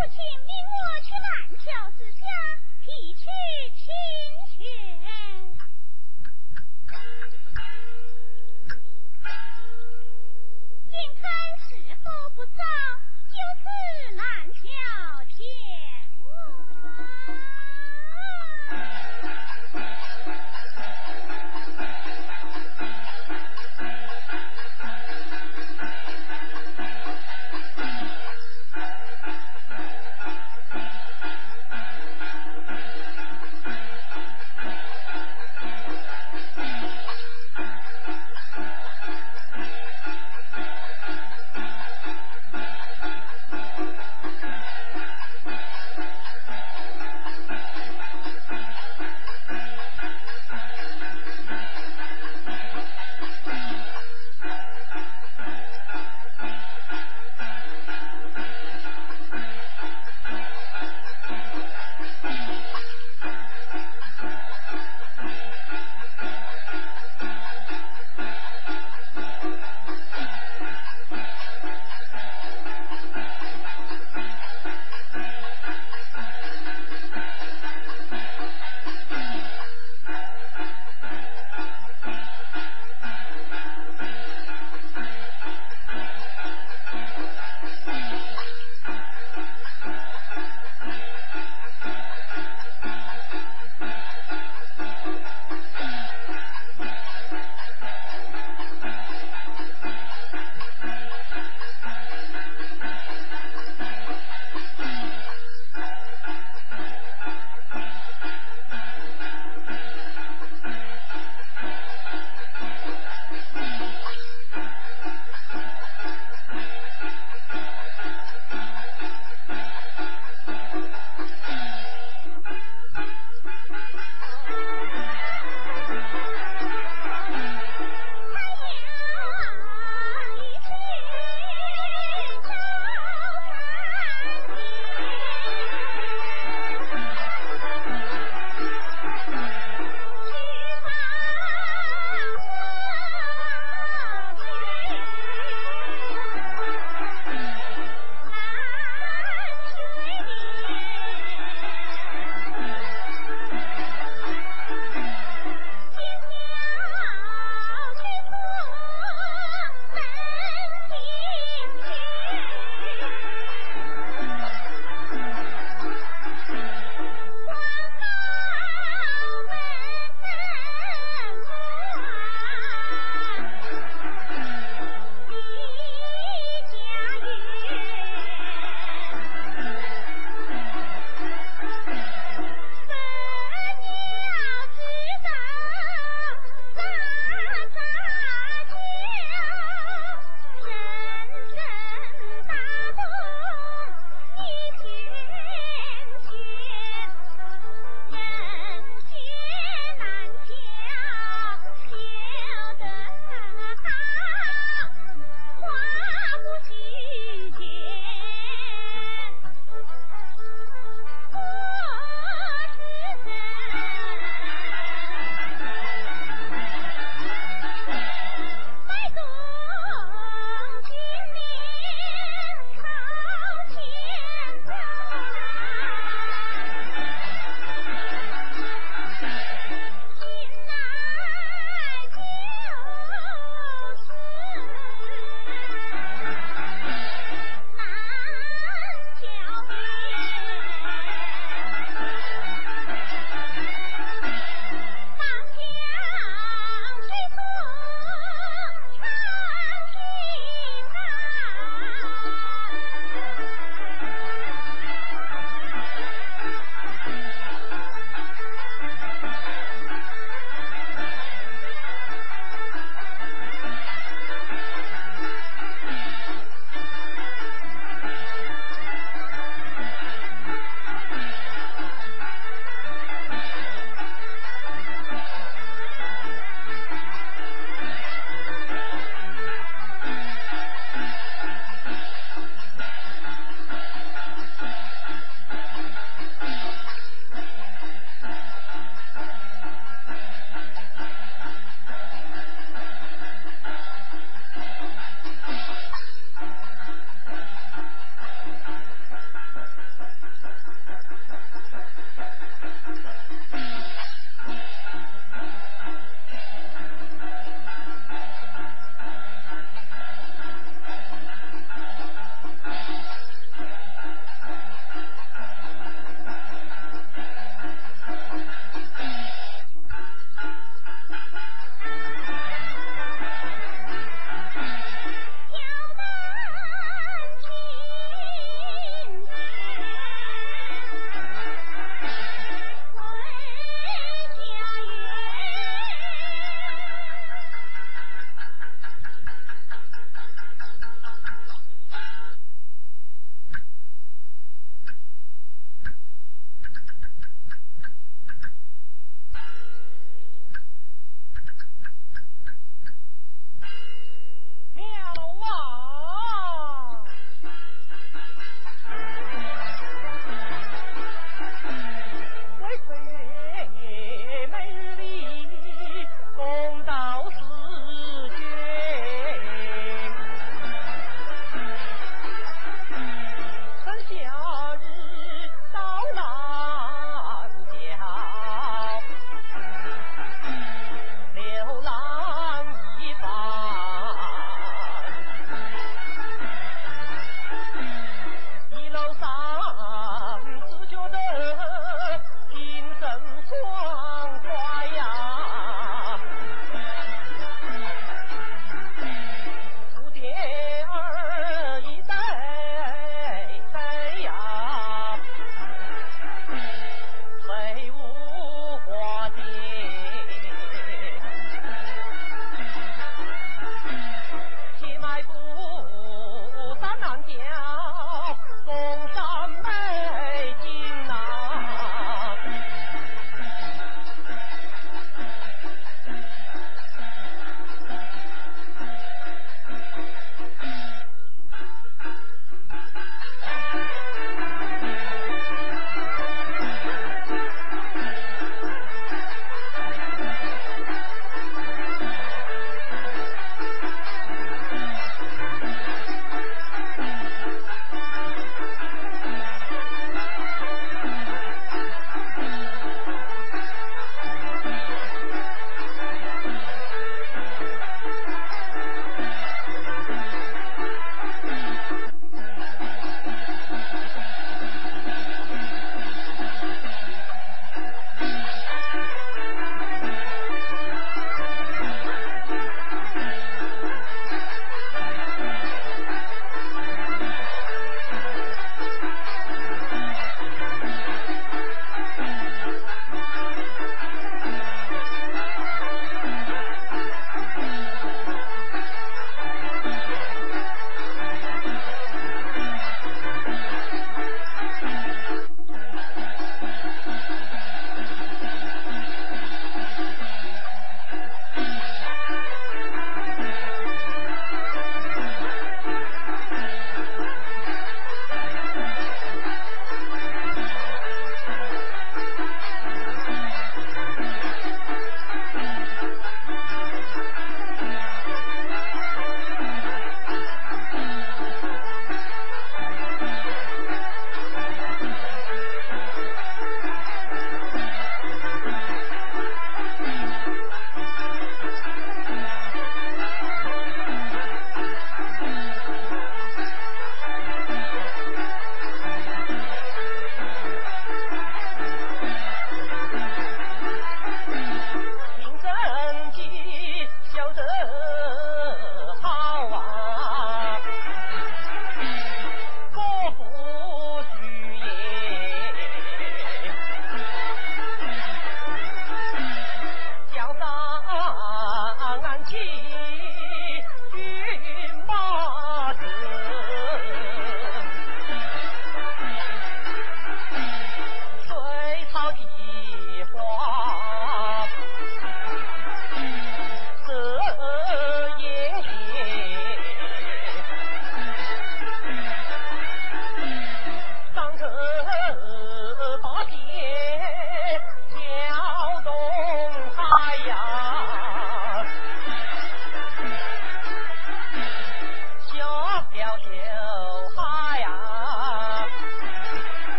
父亲命我去南桥之下提取清泉眼看时候不早就此难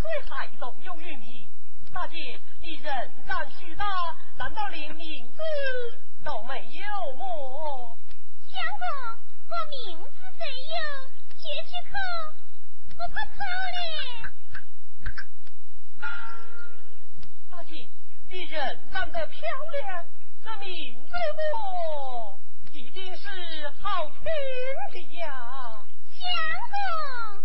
岁孩童有玉米。大姐，你人长须大，难道连名字都没有么？相公，我名字虽有，绝句口不怕错嘞。大姐，你人长得漂亮，这名字么，一定是好听的呀。相公。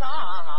啊。